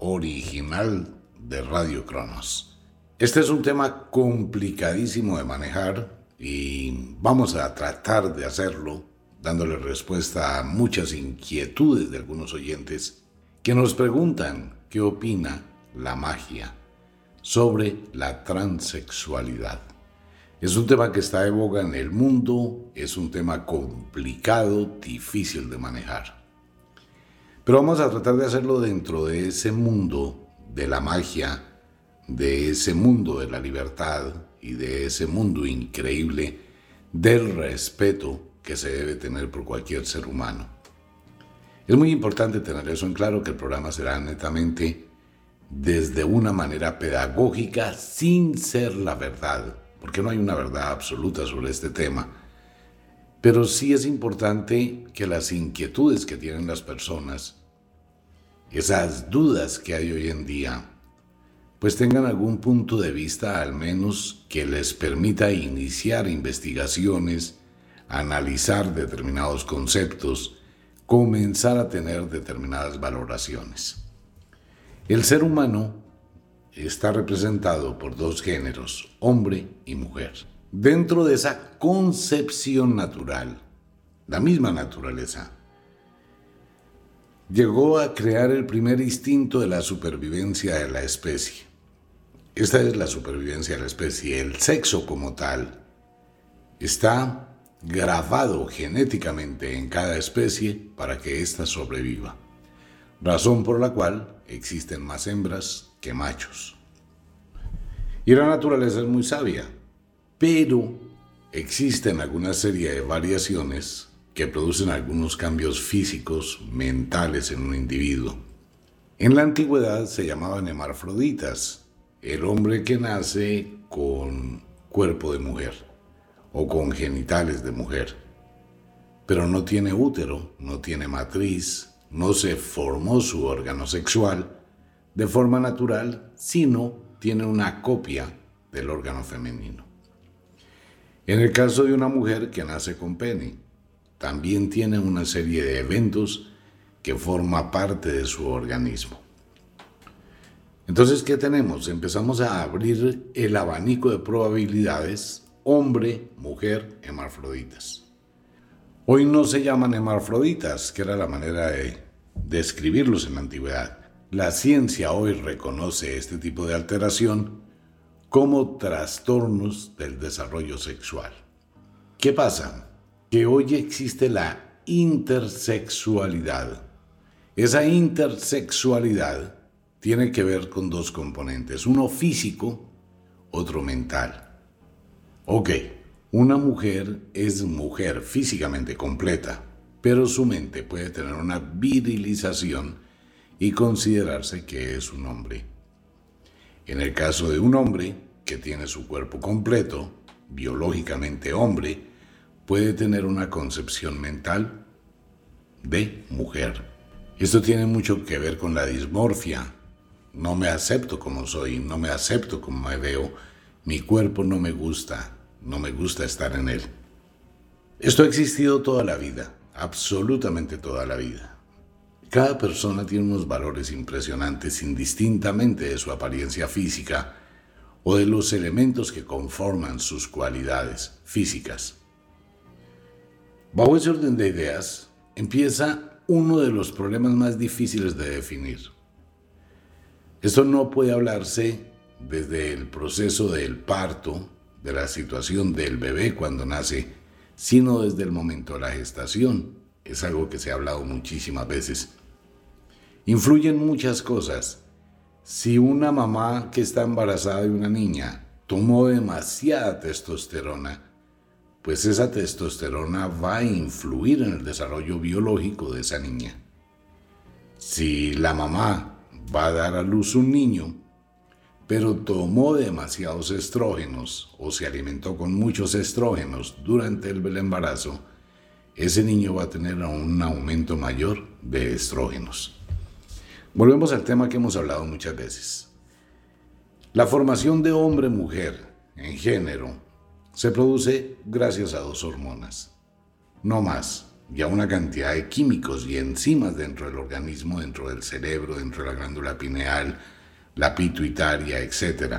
original de Radio Cronos. Este es un tema complicadísimo de manejar y vamos a tratar de hacerlo dándole respuesta a muchas inquietudes de algunos oyentes que nos preguntan qué opina la magia sobre la transexualidad. Es un tema que está de boga en el mundo, es un tema complicado, difícil de manejar. Pero vamos a tratar de hacerlo dentro de ese mundo de la magia, de ese mundo de la libertad y de ese mundo increíble del respeto que se debe tener por cualquier ser humano. Es muy importante tener eso en claro, que el programa será netamente desde una manera pedagógica sin ser la verdad, porque no hay una verdad absoluta sobre este tema. Pero sí es importante que las inquietudes que tienen las personas, esas dudas que hay hoy en día, pues tengan algún punto de vista al menos que les permita iniciar investigaciones, analizar determinados conceptos, comenzar a tener determinadas valoraciones. El ser humano está representado por dos géneros, hombre y mujer. Dentro de esa concepción natural, la misma naturaleza, llegó a crear el primer instinto de la supervivencia de la especie. Esta es la supervivencia de la especie. El sexo como tal está grabado genéticamente en cada especie para que ésta sobreviva, razón por la cual existen más hembras que machos. Y la naturaleza es muy sabia, pero existen alguna serie de variaciones que producen algunos cambios físicos, mentales en un individuo. En la antigüedad se llamaban hermafroditas, el hombre que nace con cuerpo de mujer o con genitales de mujer, pero no tiene útero, no tiene matriz, no se formó su órgano sexual de forma natural, sino tiene una copia del órgano femenino. En el caso de una mujer que nace con pene, también tiene una serie de eventos que forma parte de su organismo. Entonces, ¿qué tenemos? Empezamos a abrir el abanico de probabilidades hombre, mujer, hermafroditas. Hoy no se llaman hermafroditas, que era la manera de describirlos en la antigüedad. La ciencia hoy reconoce este tipo de alteración como trastornos del desarrollo sexual. ¿Qué pasa? Que hoy existe la intersexualidad. Esa intersexualidad tiene que ver con dos componentes, uno físico, otro mental. Ok, una mujer es mujer físicamente completa, pero su mente puede tener una virilización y considerarse que es un hombre. En el caso de un hombre que tiene su cuerpo completo, biológicamente hombre, puede tener una concepción mental de mujer. Esto tiene mucho que ver con la dismorfia, no me acepto como soy, no me acepto como me veo, mi cuerpo no me gusta, no me gusta estar en él. Esto ha existido toda la vida, absolutamente toda la vida. Cada persona tiene unos valores impresionantes indistintamente de su apariencia física o de los elementos que conforman sus cualidades físicas. Bajo ese orden de ideas, empieza uno de los problemas más difíciles de definir. Esto no puede hablarse desde el proceso del parto, de la situación del bebé cuando nace, sino desde el momento de la gestación. Es algo que se ha hablado muchísimas veces. Influyen muchas cosas. Si una mamá que está embarazada de una niña tomó demasiada testosterona, pues esa testosterona va a influir en el desarrollo biológico de esa niña. Si la mamá va a dar a luz un niño, pero tomó demasiados estrógenos o se alimentó con muchos estrógenos durante el embarazo, ese niño va a tener un aumento mayor de estrógenos. Volvemos al tema que hemos hablado muchas veces. La formación de hombre-mujer en género se produce gracias a dos hormonas, no más, y a una cantidad de químicos y enzimas dentro del organismo, dentro del cerebro, dentro de la glándula pineal, la pituitaria, etc.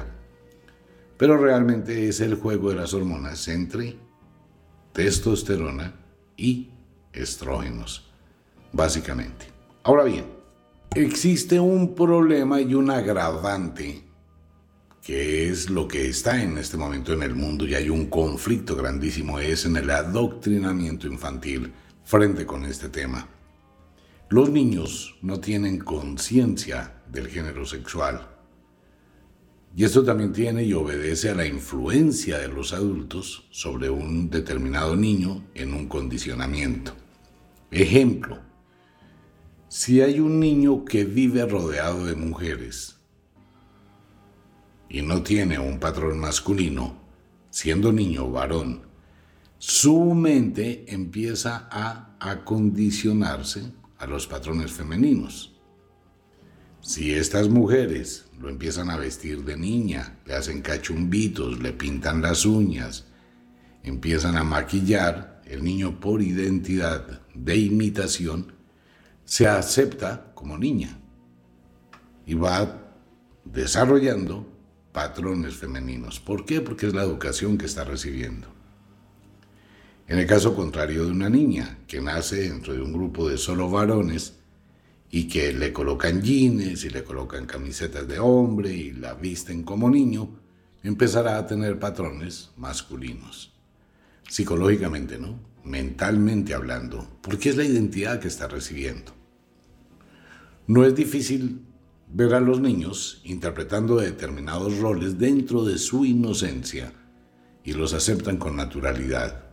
Pero realmente es el juego de las hormonas entre testosterona y estrógenos, básicamente. Ahora bien, Existe un problema y un agravante que es lo que está en este momento en el mundo y hay un conflicto grandísimo, es en el adoctrinamiento infantil frente con este tema. Los niños no tienen conciencia del género sexual. Y esto también tiene y obedece a la influencia de los adultos sobre un determinado niño en un condicionamiento. Ejemplo, si hay un niño que vive rodeado de mujeres y no tiene un patrón masculino, siendo niño varón, su mente empieza a acondicionarse a los patrones femeninos. Si estas mujeres lo empiezan a vestir de niña, le hacen cachumbitos, le pintan las uñas, empiezan a maquillar, el niño por identidad de imitación se acepta como niña y va desarrollando patrones femeninos. ¿Por qué? Porque es la educación que está recibiendo. En el caso contrario de una niña que nace dentro de un grupo de solo varones y que le colocan jeans y le colocan camisetas de hombre y la visten como niño, empezará a tener patrones masculinos. Psicológicamente, ¿no? Mentalmente hablando, porque es la identidad que está recibiendo. No es difícil ver a los niños interpretando determinados roles dentro de su inocencia y los aceptan con naturalidad.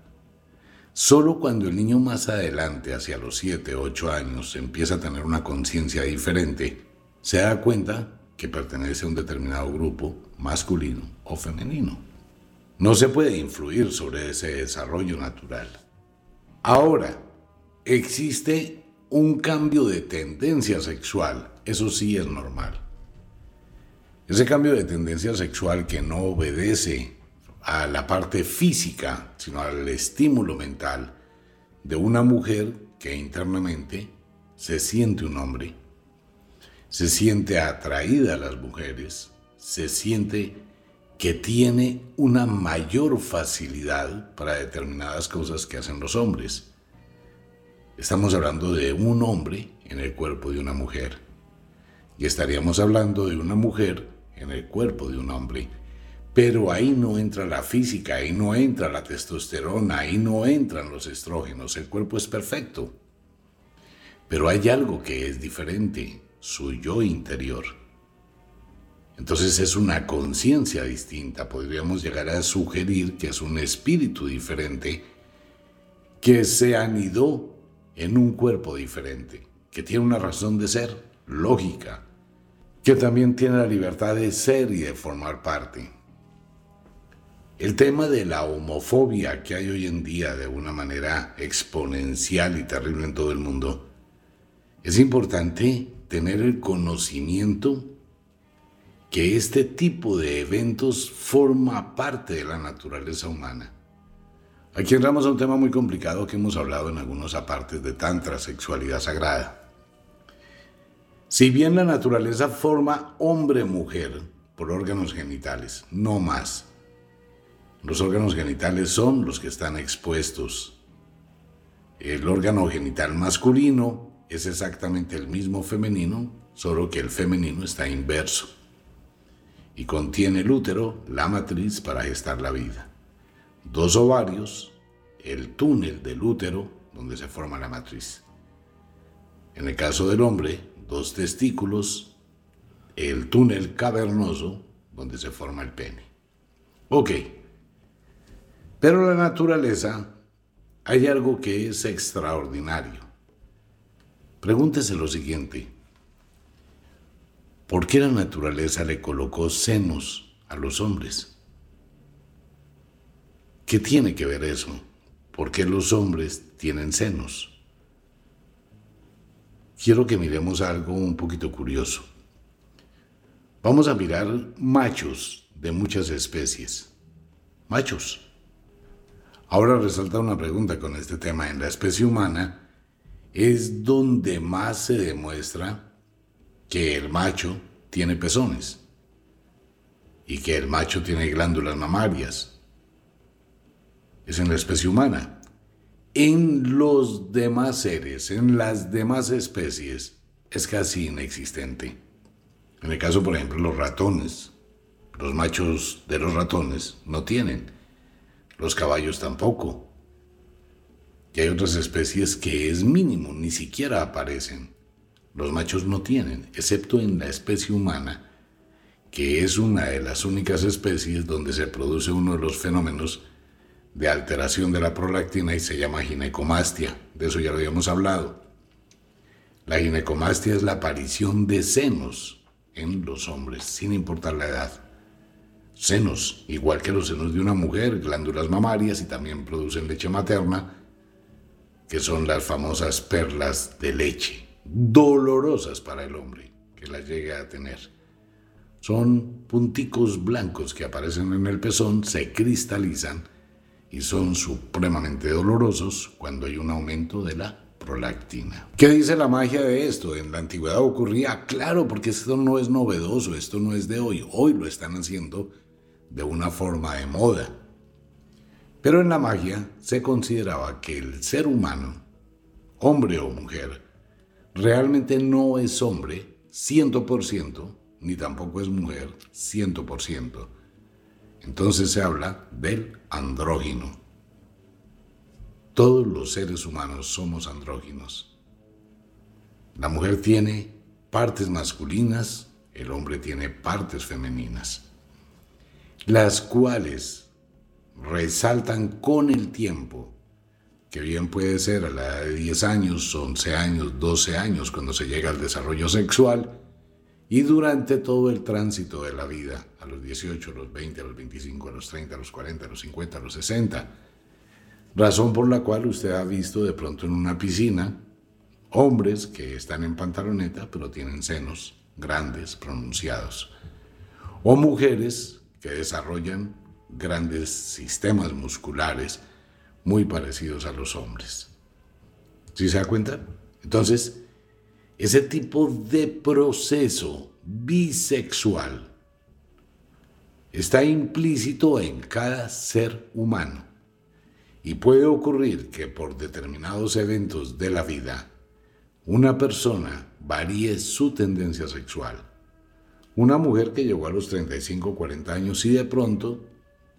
Solo cuando el niño más adelante, hacia los 7, 8 años, empieza a tener una conciencia diferente, se da cuenta que pertenece a un determinado grupo masculino o femenino. No se puede influir sobre ese desarrollo natural. Ahora, existe un cambio de tendencia sexual, eso sí es normal. Ese cambio de tendencia sexual que no obedece a la parte física, sino al estímulo mental de una mujer que internamente se siente un hombre, se siente atraída a las mujeres, se siente que tiene una mayor facilidad para determinadas cosas que hacen los hombres. Estamos hablando de un hombre en el cuerpo de una mujer. Y estaríamos hablando de una mujer en el cuerpo de un hombre. Pero ahí no entra la física, ahí no entra la testosterona, ahí no entran los estrógenos. El cuerpo es perfecto. Pero hay algo que es diferente, su yo interior. Entonces es una conciencia distinta. Podríamos llegar a sugerir que es un espíritu diferente que se anidó en un cuerpo diferente, que tiene una razón de ser lógica, que también tiene la libertad de ser y de formar parte. El tema de la homofobia que hay hoy en día de una manera exponencial y terrible en todo el mundo, es importante tener el conocimiento que este tipo de eventos forma parte de la naturaleza humana. Aquí entramos a un tema muy complicado que hemos hablado en algunos apartes de Tantra, sexualidad sagrada. Si bien la naturaleza forma hombre-mujer por órganos genitales, no más. Los órganos genitales son los que están expuestos. El órgano genital masculino es exactamente el mismo femenino, solo que el femenino está inverso. Y contiene el útero, la matriz para gestar la vida dos ovarios, el túnel del útero donde se forma la matriz. En el caso del hombre, dos testículos, el túnel cavernoso donde se forma el pene. Ok, pero la naturaleza hay algo que es extraordinario. Pregúntese lo siguiente. ¿Por qué la naturaleza le colocó senos a los hombres? ¿Qué tiene que ver eso? ¿Por qué los hombres tienen senos? Quiero que miremos algo un poquito curioso. Vamos a mirar machos de muchas especies. Machos. Ahora resalta una pregunta con este tema. En la especie humana es donde más se demuestra que el macho tiene pezones y que el macho tiene glándulas mamarias es en la especie humana. En los demás seres, en las demás especies, es casi inexistente. En el caso, por ejemplo, los ratones, los machos de los ratones no tienen, los caballos tampoco. Y hay otras especies que es mínimo, ni siquiera aparecen. Los machos no tienen, excepto en la especie humana, que es una de las únicas especies donde se produce uno de los fenómenos de alteración de la prolactina y se llama ginecomastia. De eso ya lo habíamos hablado. La ginecomastia es la aparición de senos en los hombres, sin importar la edad. Senos, igual que los senos de una mujer, glándulas mamarias y también producen leche materna, que son las famosas perlas de leche, dolorosas para el hombre que las llegue a tener. Son punticos blancos que aparecen en el pezón, se cristalizan y son supremamente dolorosos cuando hay un aumento de la prolactina. ¿Qué dice la magia de esto? En la antigüedad ocurría, claro, porque esto no es novedoso, esto no es de hoy, hoy lo están haciendo de una forma de moda. Pero en la magia se consideraba que el ser humano, hombre o mujer, realmente no es hombre 100%, ni tampoco es mujer 100%, entonces se habla del andrógino. Todos los seres humanos somos andróginos. La mujer tiene partes masculinas, el hombre tiene partes femeninas, las cuales resaltan con el tiempo, que bien puede ser a la edad de 10 años, 11 años, 12 años, cuando se llega al desarrollo sexual, y durante todo el tránsito de la vida, a los 18, a los 20, a los 25, a los 30, a los 40, a los 50, a los 60, razón por la cual usted ha visto de pronto en una piscina hombres que están en pantaloneta pero tienen senos grandes, pronunciados, o mujeres que desarrollan grandes sistemas musculares muy parecidos a los hombres. ¿Sí se da cuenta? Entonces, ese tipo de proceso bisexual está implícito en cada ser humano y puede ocurrir que por determinados eventos de la vida una persona varíe su tendencia sexual. Una mujer que llegó a los 35 o 40 años y de pronto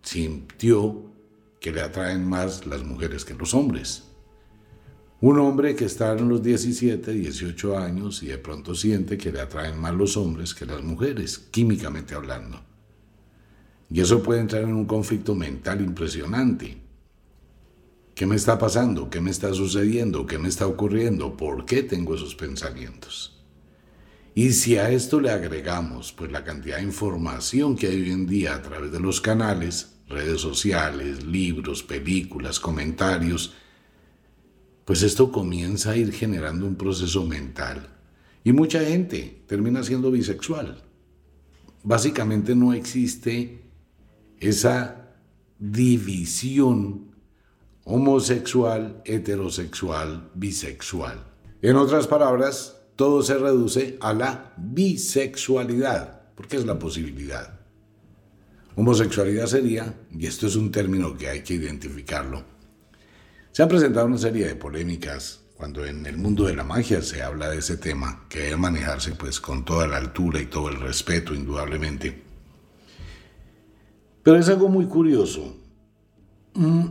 sintió que le atraen más las mujeres que los hombres. Un hombre que está en los 17, 18 años y de pronto siente que le atraen más los hombres que las mujeres, químicamente hablando. Y eso puede entrar en un conflicto mental impresionante. ¿Qué me está pasando? ¿Qué me está sucediendo? ¿Qué me está ocurriendo? ¿Por qué tengo esos pensamientos? Y si a esto le agregamos pues la cantidad de información que hay hoy en día a través de los canales, redes sociales, libros, películas, comentarios, pues esto comienza a ir generando un proceso mental. Y mucha gente termina siendo bisexual. básicamente no existe esa división homosexual, heterosexual, bisexual. En otras palabras, todo se reduce a la bisexualidad, porque es la posibilidad. Homosexualidad sería, y esto es un término que hay que identificarlo, se han presentado una serie de polémicas cuando en el mundo de la magia se habla de ese tema, que debe manejarse pues con toda la altura y todo el respeto, indudablemente. Pero es algo muy curioso. Mm,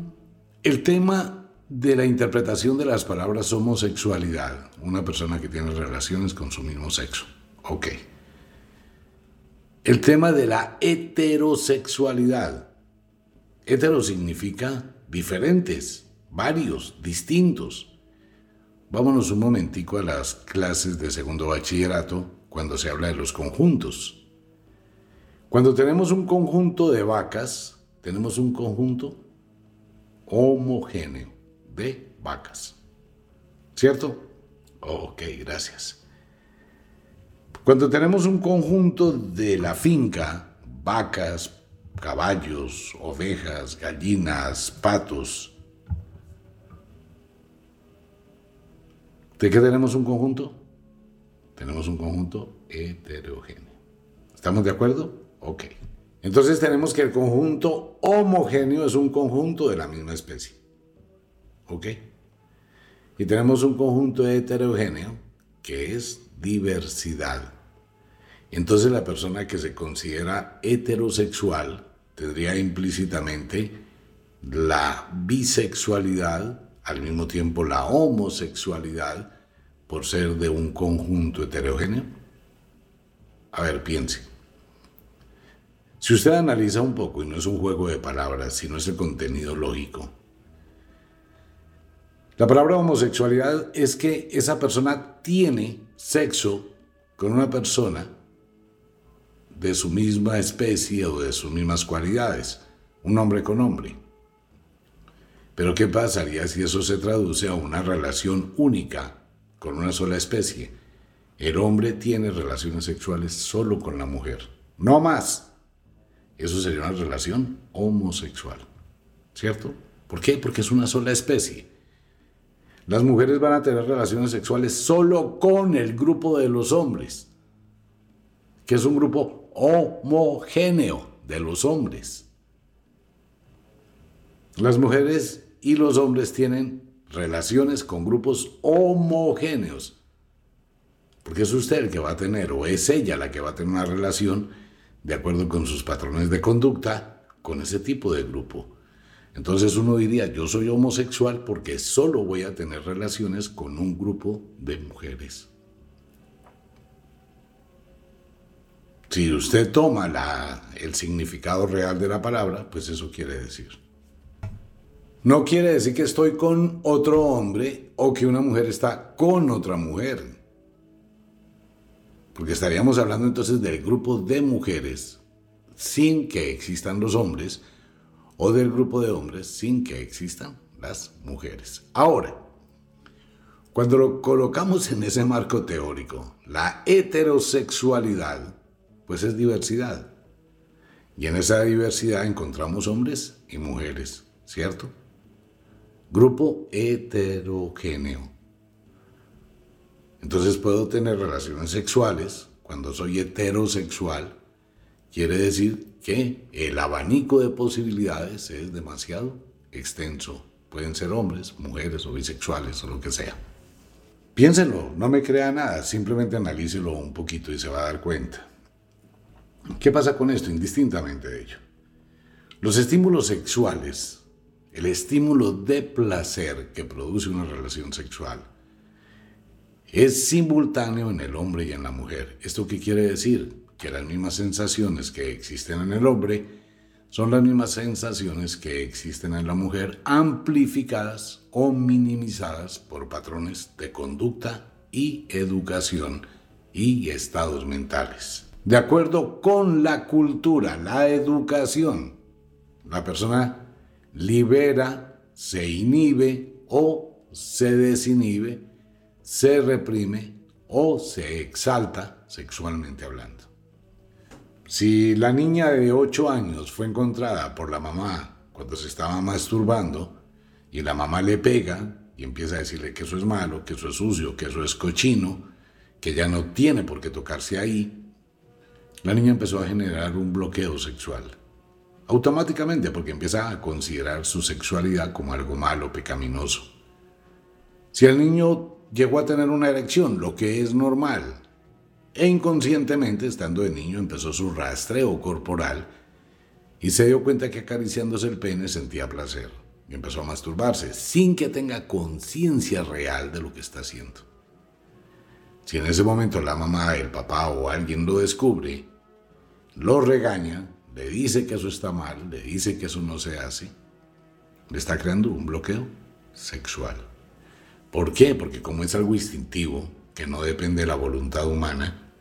el tema de la interpretación de las palabras homosexualidad, una persona que tiene relaciones con su mismo sexo. Ok. El tema de la heterosexualidad. Hetero significa diferentes, varios, distintos. Vámonos un momentico a las clases de segundo bachillerato cuando se habla de los conjuntos. Cuando tenemos un conjunto de vacas, tenemos un conjunto homogéneo de vacas. ¿Cierto? Ok, gracias. Cuando tenemos un conjunto de la finca, vacas, caballos, ovejas, gallinas, patos, ¿De qué tenemos un conjunto? Tenemos un conjunto heterogéneo. ¿Estamos de acuerdo? Ok. Entonces tenemos que el conjunto homogéneo es un conjunto de la misma especie. ¿Ok? Y tenemos un conjunto heterogéneo que es diversidad. Entonces la persona que se considera heterosexual tendría implícitamente la bisexualidad al mismo tiempo la homosexualidad por ser de un conjunto heterogéneo? A ver, piense. Si usted analiza un poco, y no es un juego de palabras, sino es el contenido lógico, la palabra homosexualidad es que esa persona tiene sexo con una persona de su misma especie o de sus mismas cualidades, un hombre con hombre. Pero ¿qué pasaría si eso se traduce a una relación única con una sola especie? El hombre tiene relaciones sexuales solo con la mujer, no más. Eso sería una relación homosexual, ¿cierto? ¿Por qué? Porque es una sola especie. Las mujeres van a tener relaciones sexuales solo con el grupo de los hombres, que es un grupo homogéneo de los hombres. Las mujeres y los hombres tienen relaciones con grupos homogéneos. Porque es usted el que va a tener, o es ella la que va a tener una relación de acuerdo con sus patrones de conducta con ese tipo de grupo. Entonces uno diría, yo soy homosexual porque solo voy a tener relaciones con un grupo de mujeres. Si usted toma la, el significado real de la palabra, pues eso quiere decir. No quiere decir que estoy con otro hombre o que una mujer está con otra mujer. Porque estaríamos hablando entonces del grupo de mujeres sin que existan los hombres o del grupo de hombres sin que existan las mujeres. Ahora, cuando lo colocamos en ese marco teórico, la heterosexualidad, pues es diversidad. Y en esa diversidad encontramos hombres y mujeres, ¿cierto? Grupo heterogéneo. Entonces puedo tener relaciones sexuales cuando soy heterosexual. Quiere decir que el abanico de posibilidades es demasiado extenso. Pueden ser hombres, mujeres o bisexuales o lo que sea. Piénsenlo, no me crea nada, simplemente analícelo un poquito y se va a dar cuenta. ¿Qué pasa con esto? Indistintamente de ello. Los estímulos sexuales el estímulo de placer que produce una relación sexual es simultáneo en el hombre y en la mujer. ¿Esto qué quiere decir? Que las mismas sensaciones que existen en el hombre son las mismas sensaciones que existen en la mujer, amplificadas o minimizadas por patrones de conducta y educación y estados mentales. De acuerdo con la cultura, la educación, la persona libera, se inhibe o se desinhibe, se reprime o se exalta sexualmente hablando. Si la niña de 8 años fue encontrada por la mamá cuando se estaba masturbando y la mamá le pega y empieza a decirle que eso es malo, que eso es sucio, que eso es cochino, que ya no tiene por qué tocarse ahí, la niña empezó a generar un bloqueo sexual. Automáticamente porque empieza a considerar su sexualidad como algo malo, pecaminoso. Si el niño llegó a tener una erección, lo que es normal, e inconscientemente, estando de niño, empezó su rastreo corporal y se dio cuenta que acariciándose el pene sentía placer y empezó a masturbarse sin que tenga conciencia real de lo que está haciendo. Si en ese momento la mamá, el papá o alguien lo descubre, lo regaña, le dice que eso está mal, le dice que eso no se hace, le está creando un bloqueo sexual. ¿Por qué? Porque como es algo instintivo, que no depende de la voluntad humana,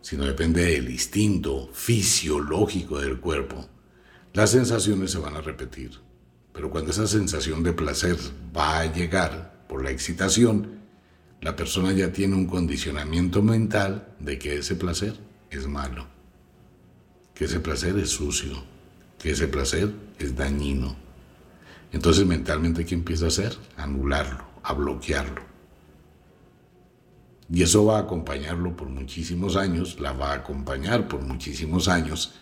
sino depende del instinto fisiológico del cuerpo, las sensaciones se van a repetir. Pero cuando esa sensación de placer va a llegar por la excitación, la persona ya tiene un condicionamiento mental de que ese placer es malo, que ese placer es sucio, que ese placer es dañino. Entonces mentalmente, ¿qué empieza a hacer? Anularlo, a bloquearlo. Y eso va a acompañarlo por muchísimos años, la va a acompañar por muchísimos años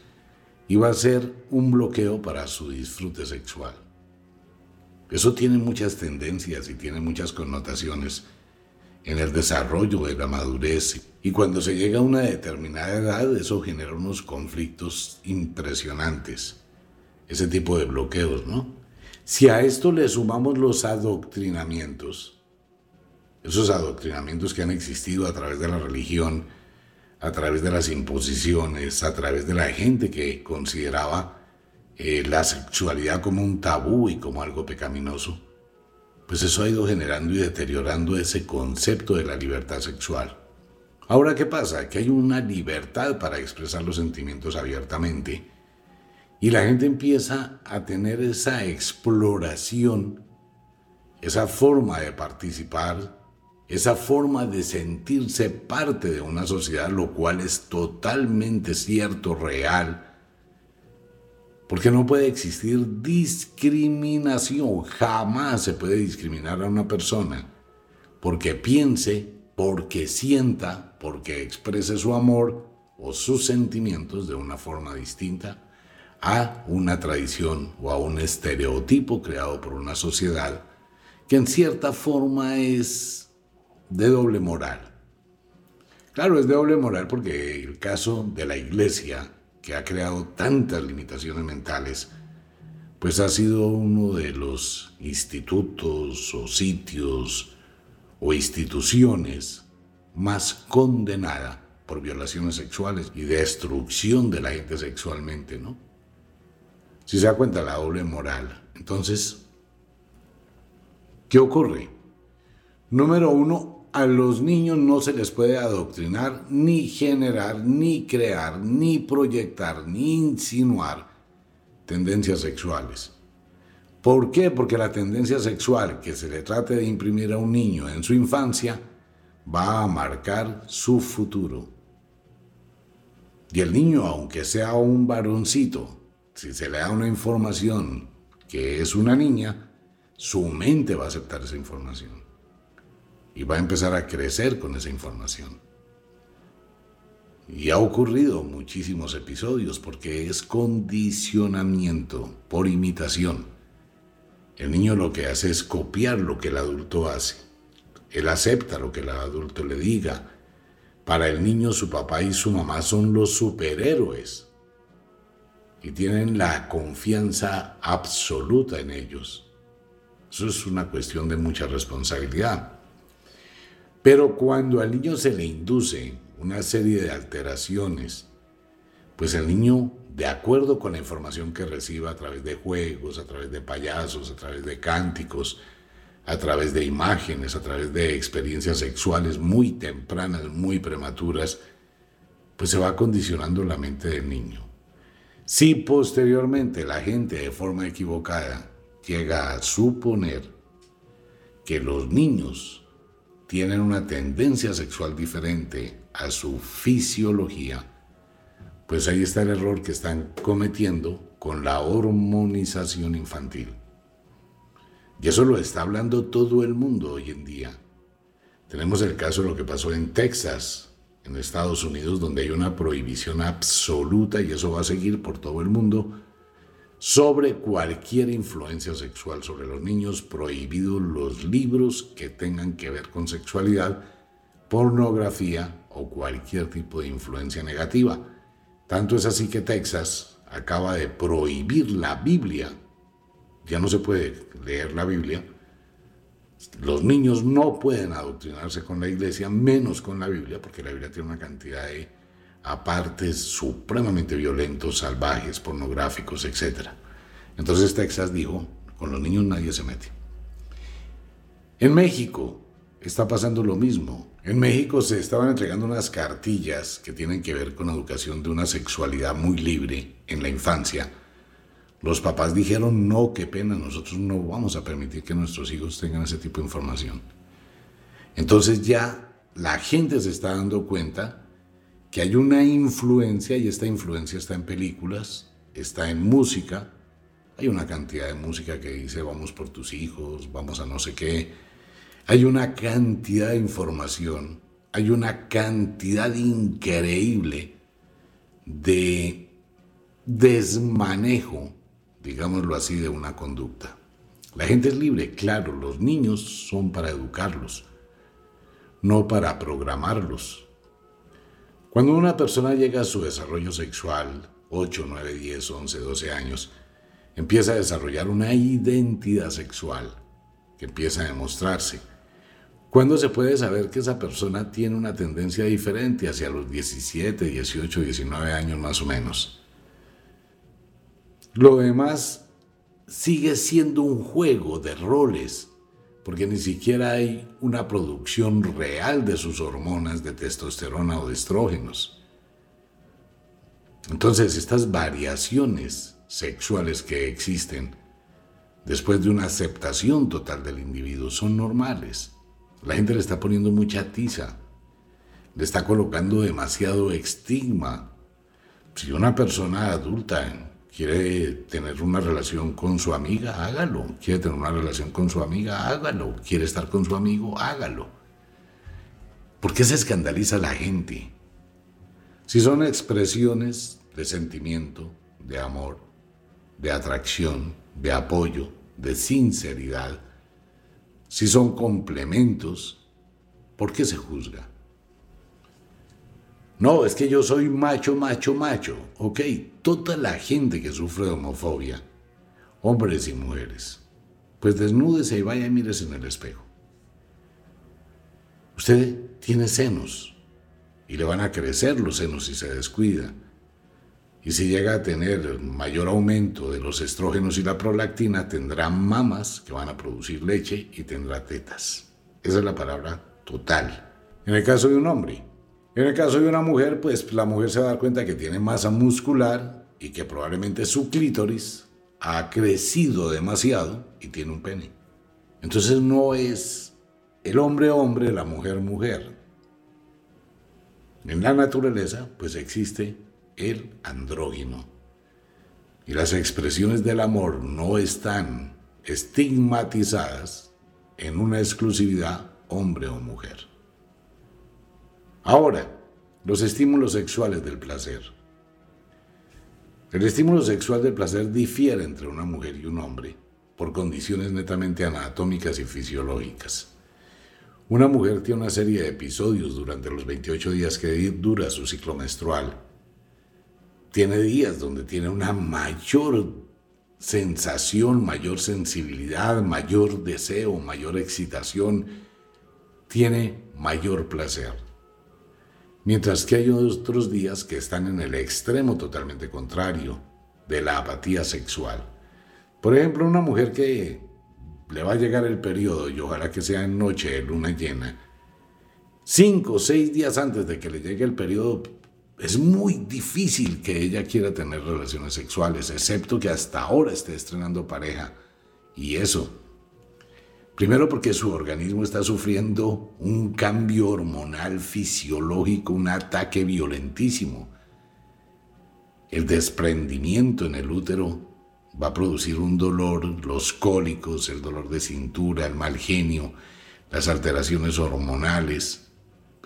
y va a ser un bloqueo para su disfrute sexual. Eso tiene muchas tendencias y tiene muchas connotaciones en el desarrollo de la madurez. Y cuando se llega a una determinada edad, eso genera unos conflictos impresionantes. Ese tipo de bloqueos, ¿no? Si a esto le sumamos los adoctrinamientos, esos adoctrinamientos que han existido a través de la religión, a través de las imposiciones, a través de la gente que consideraba eh, la sexualidad como un tabú y como algo pecaminoso, pues eso ha ido generando y deteriorando ese concepto de la libertad sexual. Ahora, ¿qué pasa? Que hay una libertad para expresar los sentimientos abiertamente y la gente empieza a tener esa exploración, esa forma de participar, esa forma de sentirse parte de una sociedad, lo cual es totalmente cierto, real, porque no puede existir discriminación, jamás se puede discriminar a una persona porque piense, porque sienta, porque exprese su amor o sus sentimientos de una forma distinta a una tradición o a un estereotipo creado por una sociedad que en cierta forma es de doble moral. Claro, es de doble moral porque el caso de la iglesia que ha creado tantas limitaciones mentales, pues ha sido uno de los institutos o sitios o instituciones más condenada por violaciones sexuales y destrucción de la gente sexualmente, ¿no? Si se da cuenta la doble moral. Entonces, ¿qué ocurre? Número uno, a los niños no se les puede adoctrinar, ni generar, ni crear, ni proyectar, ni insinuar tendencias sexuales. ¿Por qué? Porque la tendencia sexual que se le trate de imprimir a un niño en su infancia va a marcar su futuro. Y el niño, aunque sea un varoncito, si se le da una información que es una niña, su mente va a aceptar esa información y va a empezar a crecer con esa información. Y ha ocurrido muchísimos episodios porque es condicionamiento por imitación. El niño lo que hace es copiar lo que el adulto hace. Él acepta lo que el adulto le diga. Para el niño su papá y su mamá son los superhéroes y tienen la confianza absoluta en ellos. Eso es una cuestión de mucha responsabilidad. Pero cuando al niño se le induce una serie de alteraciones, pues el niño, de acuerdo con la información que reciba a través de juegos, a través de payasos, a través de cánticos, a través de imágenes, a través de experiencias sexuales muy tempranas, muy prematuras, pues se va condicionando la mente del niño. Si posteriormente la gente de forma equivocada llega a suponer que los niños tienen una tendencia sexual diferente a su fisiología, Pues ahí está el error que están cometiendo con la hormonización infantil. Y eso lo está hablando todo el mundo hoy en día. Tenemos el caso de lo que pasó en Texas, en Estados Unidos, donde hay una prohibición absoluta, y eso va a seguir por todo el mundo, sobre cualquier influencia sexual sobre los niños, prohibidos los libros que tengan que ver con sexualidad, pornografía o cualquier tipo de influencia negativa. Tanto es así que Texas acaba de prohibir la Biblia. Ya no se puede leer la Biblia. Los niños no pueden adoctrinarse con la iglesia, menos con la Biblia, porque la Biblia tiene una cantidad de apartes supremamente violentos, salvajes, pornográficos, etc. Entonces Texas dijo, con los niños nadie se mete. En México está pasando lo mismo. En México se estaban entregando unas cartillas que tienen que ver con educación de una sexualidad muy libre en la infancia. Los papás dijeron, no, qué pena, nosotros no vamos a permitir que nuestros hijos tengan ese tipo de información. Entonces ya la gente se está dando cuenta que hay una influencia y esta influencia está en películas, está en música. Hay una cantidad de música que dice vamos por tus hijos, vamos a no sé qué. Hay una cantidad de información, hay una cantidad increíble de desmanejo, digámoslo así, de una conducta. La gente es libre, claro, los niños son para educarlos, no para programarlos. Cuando una persona llega a su desarrollo sexual, 8, 9, 10, 11, 12 años, empieza a desarrollar una identidad sexual que empieza a demostrarse. ¿Cuándo se puede saber que esa persona tiene una tendencia diferente hacia los 17, 18, 19 años más o menos? Lo demás sigue siendo un juego de roles porque ni siquiera hay una producción real de sus hormonas de testosterona o de estrógenos. Entonces, estas variaciones sexuales que existen después de una aceptación total del individuo son normales. La gente le está poniendo mucha tiza, le está colocando demasiado estigma. Si una persona adulta quiere tener una relación con su amiga, hágalo. Quiere tener una relación con su amiga, hágalo. Quiere estar con su amigo, hágalo. ¿Por qué se escandaliza la gente? Si son expresiones de sentimiento, de amor, de atracción, de apoyo, de sinceridad, si son complementos, ¿por qué se juzga? No, es que yo soy macho, macho, macho. Ok, toda la gente que sufre de homofobia, hombres y mujeres, pues desnúdese y vaya y mírese en el espejo. Usted tiene senos y le van a crecer los senos si se descuida. Y si llega a tener mayor aumento de los estrógenos y la prolactina, tendrá mamas que van a producir leche y tendrá tetas. Esa es la palabra total. En el caso de un hombre, en el caso de una mujer, pues la mujer se va a dar cuenta que tiene masa muscular y que probablemente su clítoris ha crecido demasiado y tiene un pene. Entonces no es el hombre hombre, la mujer mujer. En la naturaleza, pues existe el andrógino. Y las expresiones del amor no están estigmatizadas en una exclusividad hombre o mujer. Ahora, los estímulos sexuales del placer. El estímulo sexual del placer difiere entre una mujer y un hombre por condiciones netamente anatómicas y fisiológicas. Una mujer tiene una serie de episodios durante los 28 días que dura su ciclo menstrual. Tiene días donde tiene una mayor sensación, mayor sensibilidad, mayor deseo, mayor excitación, tiene mayor placer mientras que hay otros días que están en el extremo totalmente contrario de la apatía sexual. Por ejemplo, una mujer que le va a llegar el periodo, y ojalá que sea en noche luna llena, cinco o seis días antes de que le llegue el periodo, es muy difícil que ella quiera tener relaciones sexuales, excepto que hasta ahora esté estrenando pareja. Y eso Primero porque su organismo está sufriendo un cambio hormonal fisiológico, un ataque violentísimo. el desprendimiento en el útero va a producir un dolor, los cólicos, el dolor de cintura, el mal genio, las alteraciones hormonales.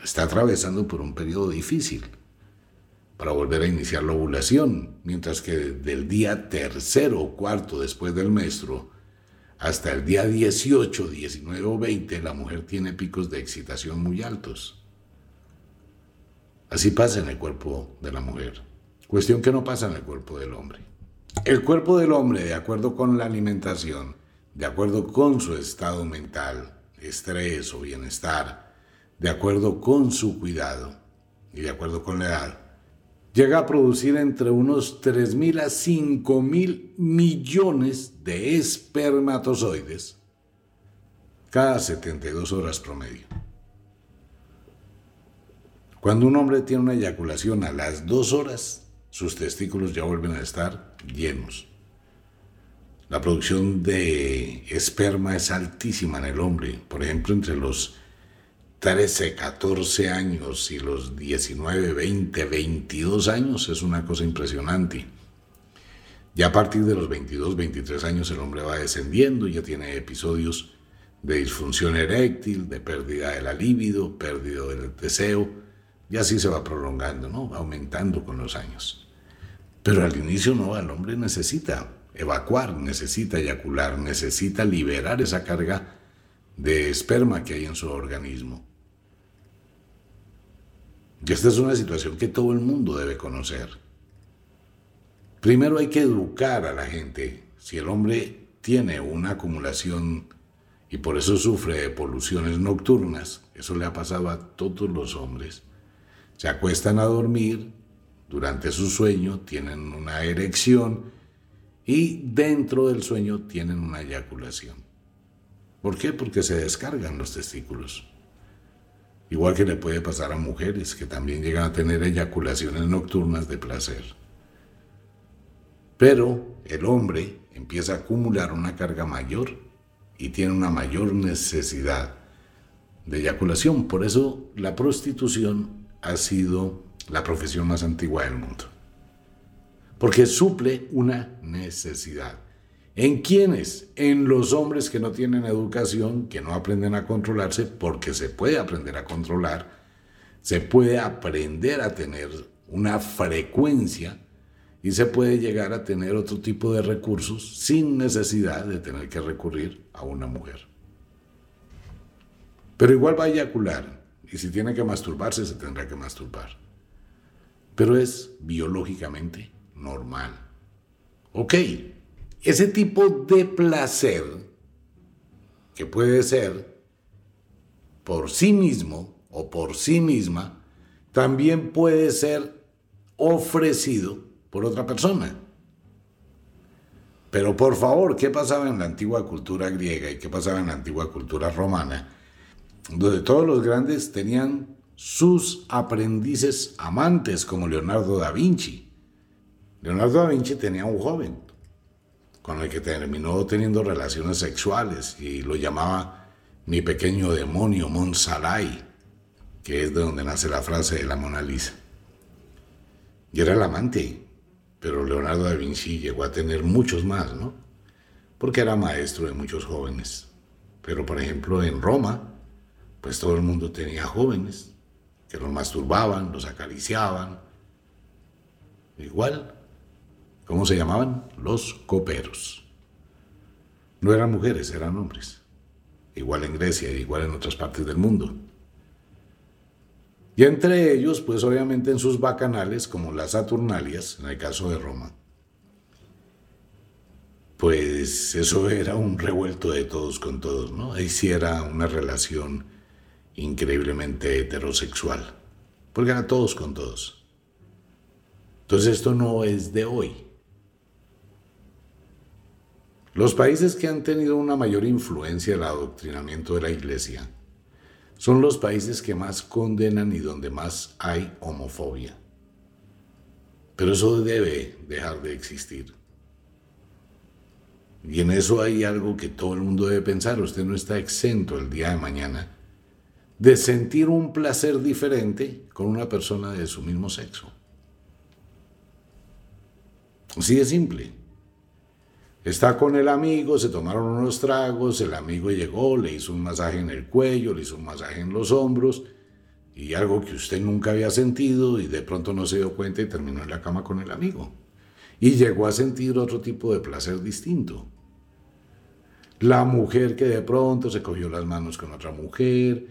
Está atravesando por un periodo difícil para volver a iniciar la ovulación, mientras que del día tercero o cuarto después del menstruo hasta el día 18, 19 o 20 la mujer tiene picos de excitación muy altos. Así pasa en el cuerpo de la mujer. Cuestión que no pasa en el cuerpo del hombre. El cuerpo del hombre, de acuerdo con la alimentación, de acuerdo con su estado mental, estrés o bienestar, de acuerdo con su cuidado y de acuerdo con la edad, llega a producir entre unos 3.000 a 5.000 millones de espermatozoides cada 72 horas promedio. Cuando un hombre tiene una eyaculación a las 2 horas, sus testículos ya vuelven a estar llenos. La producción de esperma es altísima en el hombre, por ejemplo, entre los 13, 14 años y los 19, 20, 22 años es una cosa impresionante. Ya a partir de los 22, 23 años el hombre va descendiendo, ya tiene episodios de disfunción eréctil, de pérdida de la libido, pérdida del deseo, y así se va prolongando, ¿no? Va aumentando con los años. Pero al inicio no, el hombre necesita evacuar, necesita eyacular, necesita liberar esa carga de esperma que hay en su organismo. Y esta es una situación que todo el mundo debe conocer. Primero hay que educar a la gente. Si el hombre tiene una acumulación y por eso sufre de poluciones nocturnas, eso le ha pasado a todos los hombres. Se acuestan a dormir, durante su sueño tienen una erección y dentro del sueño tienen una eyaculación. ¿Por qué? Porque se descargan los testículos. Igual que le puede pasar a mujeres que también llegan a tener eyaculaciones nocturnas de placer. Pero el hombre empieza a acumular una carga mayor y tiene una mayor necesidad de eyaculación. Por eso la prostitución ha sido la profesión más antigua del mundo. Porque suple una necesidad. ¿En quiénes? En los hombres que no tienen educación, que no aprenden a controlarse, porque se puede aprender a controlar, se puede aprender a tener una frecuencia y se puede llegar a tener otro tipo de recursos sin necesidad de tener que recurrir a una mujer. Pero igual va a eyacular y si tiene que masturbarse se tendrá que masturbar. Pero es biológicamente normal. Ok, ese tipo de placer, que puede ser por sí mismo o por sí misma, también puede ser ofrecido por otra persona. Pero por favor, ¿qué pasaba en la antigua cultura griega y qué pasaba en la antigua cultura romana? Donde todos los grandes tenían sus aprendices amantes, como Leonardo da Vinci. Leonardo da Vinci tenía un joven, con el que terminó teniendo relaciones sexuales y lo llamaba mi pequeño demonio Monsalai, que es de donde nace la frase de la Mona Lisa. Y era el amante, pero Leonardo da Vinci llegó a tener muchos más, ¿no? Porque era maestro de muchos jóvenes. Pero por ejemplo en Roma, pues todo el mundo tenía jóvenes que los masturbaban, los acariciaban. Igual ¿Cómo se llamaban? Los coperos. No eran mujeres, eran hombres. Igual en Grecia, igual en otras partes del mundo. Y entre ellos, pues obviamente en sus bacanales, como las Saturnalias, en el caso de Roma, pues eso era un revuelto de todos con todos, ¿no? Ahí sí era una relación increíblemente heterosexual, porque era todos con todos. Entonces esto no es de hoy. Los países que han tenido una mayor influencia en el adoctrinamiento de la iglesia son los países que más condenan y donde más hay homofobia. Pero eso debe dejar de existir. Y en eso hay algo que todo el mundo debe pensar. Usted no está exento el día de mañana de sentir un placer diferente con una persona de su mismo sexo. Así de simple. Está con el amigo, se tomaron unos tragos, el amigo llegó, le hizo un masaje en el cuello, le hizo un masaje en los hombros y algo que usted nunca había sentido y de pronto no se dio cuenta y terminó en la cama con el amigo. Y llegó a sentir otro tipo de placer distinto. La mujer que de pronto se cogió las manos con otra mujer,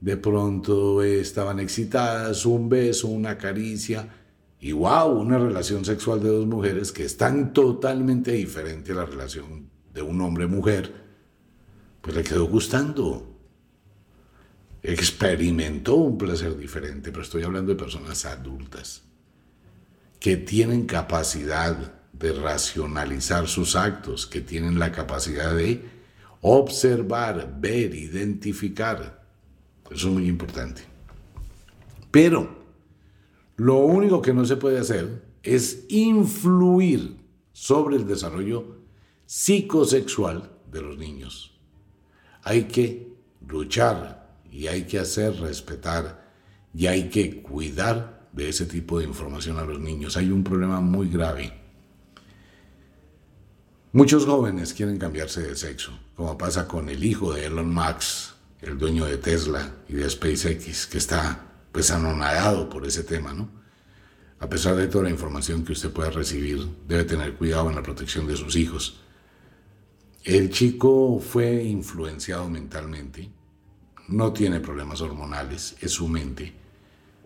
de pronto estaban excitadas, un beso, una caricia, y wow, una relación sexual de dos mujeres que es tan totalmente diferente a la relación de un hombre-mujer, pues le quedó gustando. Experimentó un placer diferente, pero estoy hablando de personas adultas que tienen capacidad de racionalizar sus actos, que tienen la capacidad de observar, ver, identificar. Eso es muy importante. Pero lo único que no se puede hacer es influir sobre el desarrollo psicosexual de los niños. Hay que luchar y hay que hacer respetar y hay que cuidar de ese tipo de información a los niños. Hay un problema muy grave. Muchos jóvenes quieren cambiarse de sexo, como pasa con el hijo de Elon Musk, el dueño de Tesla y de SpaceX, que está pues anonadado por ese tema, ¿no? A pesar de toda la información que usted pueda recibir, debe tener cuidado en la protección de sus hijos. El chico fue influenciado mentalmente, no tiene problemas hormonales, es su mente.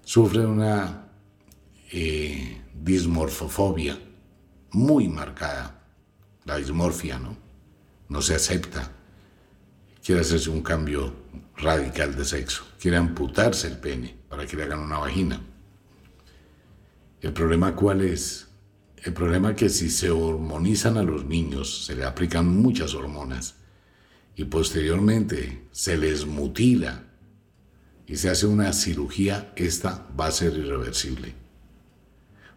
Sufre una eh, dismorfofobia muy marcada, la dismorfia, ¿no? No se acepta. Quiere hacerse un cambio radical de sexo, quiere amputarse el pene para que le hagan una vagina. ¿El problema cuál es? El problema es que si se hormonizan a los niños, se le aplican muchas hormonas y posteriormente se les mutila y se hace una cirugía, esta va a ser irreversible.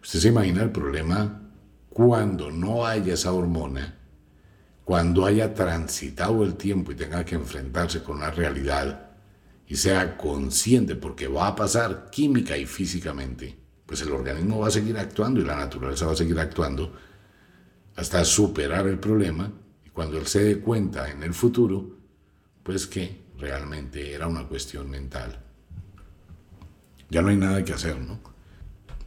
Usted se imagina el problema cuando no haya esa hormona, cuando haya transitado el tiempo y tenga que enfrentarse con la realidad y sea consciente porque va a pasar química y físicamente pues el organismo va a seguir actuando y la naturaleza va a seguir actuando hasta superar el problema y cuando él se dé cuenta en el futuro, pues que realmente era una cuestión mental. Ya no hay nada que hacer, ¿no?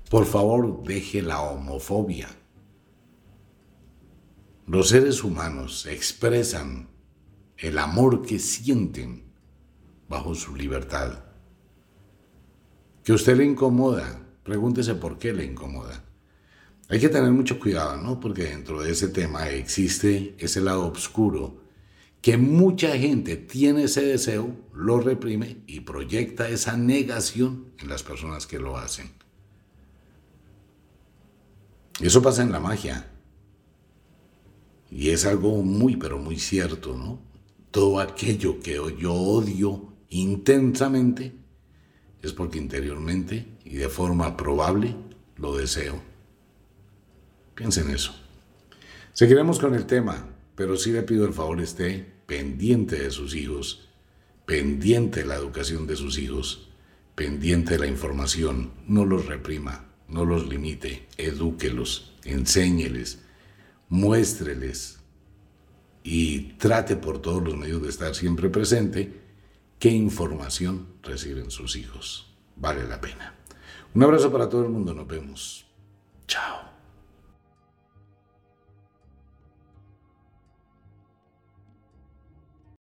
Por favor, deje la homofobia. Los seres humanos expresan el amor que sienten bajo su libertad. Que usted le incomoda, Pregúntese por qué le incomoda. Hay que tener mucho cuidado, ¿no? Porque dentro de ese tema existe ese lado oscuro que mucha gente tiene ese deseo, lo reprime y proyecta esa negación en las personas que lo hacen. Eso pasa en la magia. Y es algo muy, pero muy cierto, ¿no? Todo aquello que yo odio intensamente es porque interiormente y de forma probable lo deseo. Piensen en eso. Seguiremos con el tema, pero sí le pido el favor esté pendiente de sus hijos, pendiente de la educación de sus hijos, pendiente de la información. No los reprima, no los limite, edúquelos, enséñeles, muéstreles y trate por todos los medios de estar siempre presente qué información reciben sus hijos. Vale la pena. Un abrazo para todo el mundo, nos vemos. Chao.